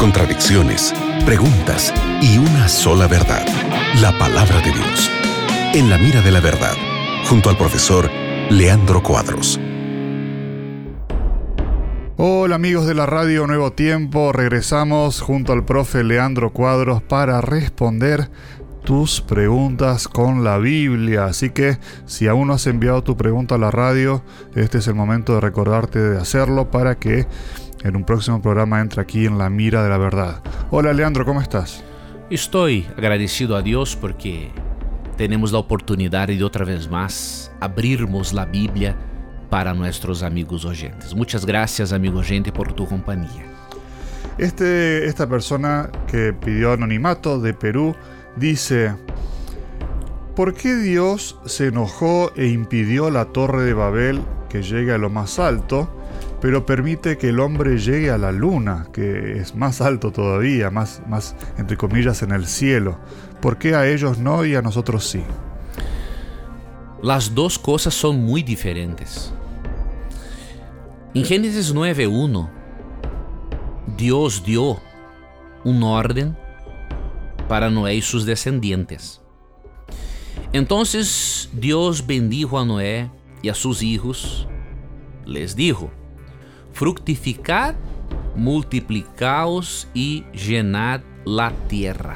contradicciones, preguntas y una sola verdad, la palabra de Dios. En la mira de la verdad, junto al profesor Leandro Cuadros. Hola amigos de la radio Nuevo Tiempo, regresamos junto al profe Leandro Cuadros para responder tus preguntas con la Biblia. Así que si aún no has enviado tu pregunta a la radio, este es el momento de recordarte de hacerlo para que en un próximo programa entre aquí en la mira de la verdad. Hola Leandro, ¿cómo estás? Estoy agradecido a Dios porque tenemos la oportunidad de otra vez más abrirmos la Biblia para nuestros amigos oyentes. Muchas gracias, amigo oyente, por tu compañía. Este, esta persona que pidió anonimato de Perú dice, ¿por qué Dios se enojó e impidió la torre de Babel que llegue a lo más alto, pero permite que el hombre llegue a la luna, que es más alto todavía, más, más entre comillas en el cielo? ¿Por qué a ellos no y a nosotros sí? Las dos cosas son muy diferentes. En Génesis 9.1, Dios dio un orden para Noé y sus descendientes. Entonces Dios bendijo a Noé y a sus hijos. Les dijo, fructificad, multiplicaos y llenad la tierra.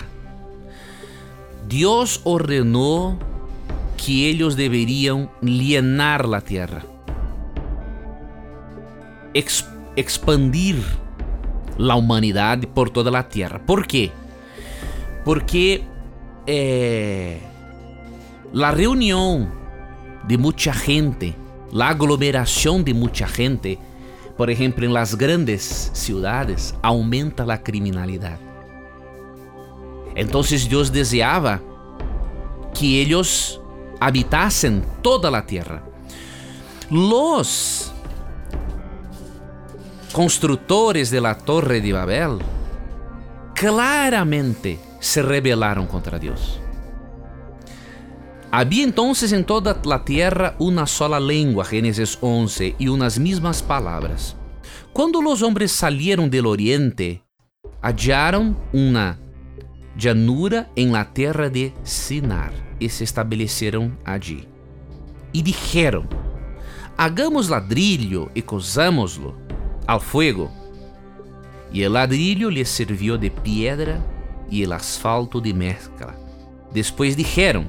Dios ordenó que ellos deberían llenar la tierra, Ex expandir la humanidad por toda la tierra. ¿Por qué? Porque eh, la reunión de mucha gente, la aglomeración de mucha gente, por ejemplo en las grandes ciudades, aumenta la criminalidad. Entonces Dios deseaba que ellos habitasen toda la tierra. Los constructores de la Torre de Babel claramente se rebelaron contra Dios. Había entonces en toda la tierra una sola lengua, Génesis 11, y unas mismas palabras. Cuando los hombres salieron del oriente, hallaron una llanura en la tierra de Sinar y se establecieron allí. Y dijeron, hagamos ladrillo y cosámoslo al fuego. Y el ladrillo les sirvió de piedra y el asfalto de mezcla. Después dijeron,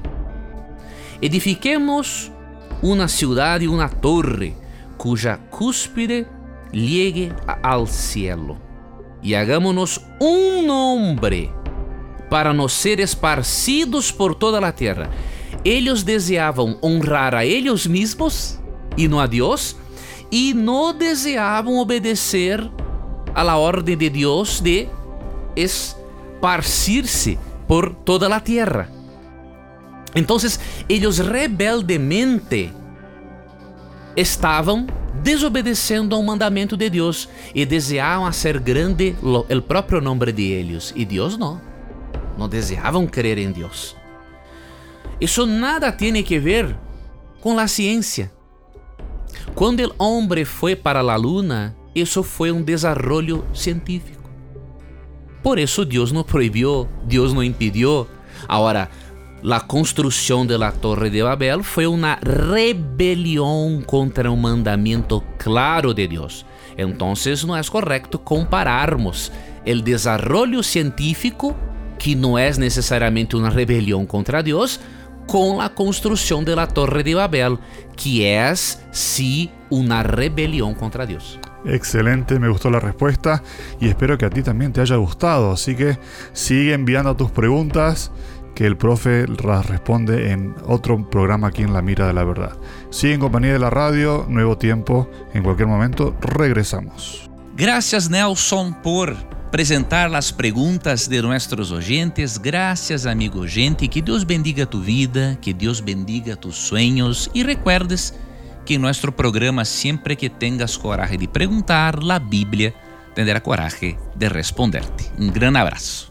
edifiquemos una ciudad y una torre cuya cúspide llegue al cielo y hagámonos un nombre para no ser esparcidos por toda la tierra. Ellos deseaban honrar a ellos mismos y no a Dios y no deseaban obedecer a la orden de Dios de esparcirse por toda la tierra. Entonces ellos rebeldemente estavam desobedecendo ao mandamento de Deus e deseavam ser grande o próprio nome de eles. E Deus não. Não deseavam crer em Deus. Isso nada tem que ver com a ciência. Quando o homem foi para a luna, isso foi um desarrollo científico. Por isso Deus não proibiu, Deus não impediu. Agora, a construção da Torre de Babel foi uma rebelião contra o mandamento claro de Deus. Então, não é correto compararmos o desarrollo científico, que não é necessariamente uma rebelião contra Deus, com a construção da Torre de Babel, que é sim uma rebelião contra Deus. Excelente, me gustó la respuesta y espero que a ti también te haya gustado. Así que sigue enviando tus preguntas que el profe las responde en otro programa aquí en La Mira de la Verdad. Sigue en compañía de la radio, Nuevo Tiempo. En cualquier momento regresamos. Gracias Nelson por presentar as perguntas de nossos oyentes. Gracias, amigo oyente. Que Deus bendiga tu vida, que Deus bendiga tus sueños e recuerdes que nosso programa, sempre que tengas coragem de perguntar, a Bíblia tendrá coragem de responderte. Um grande abraço.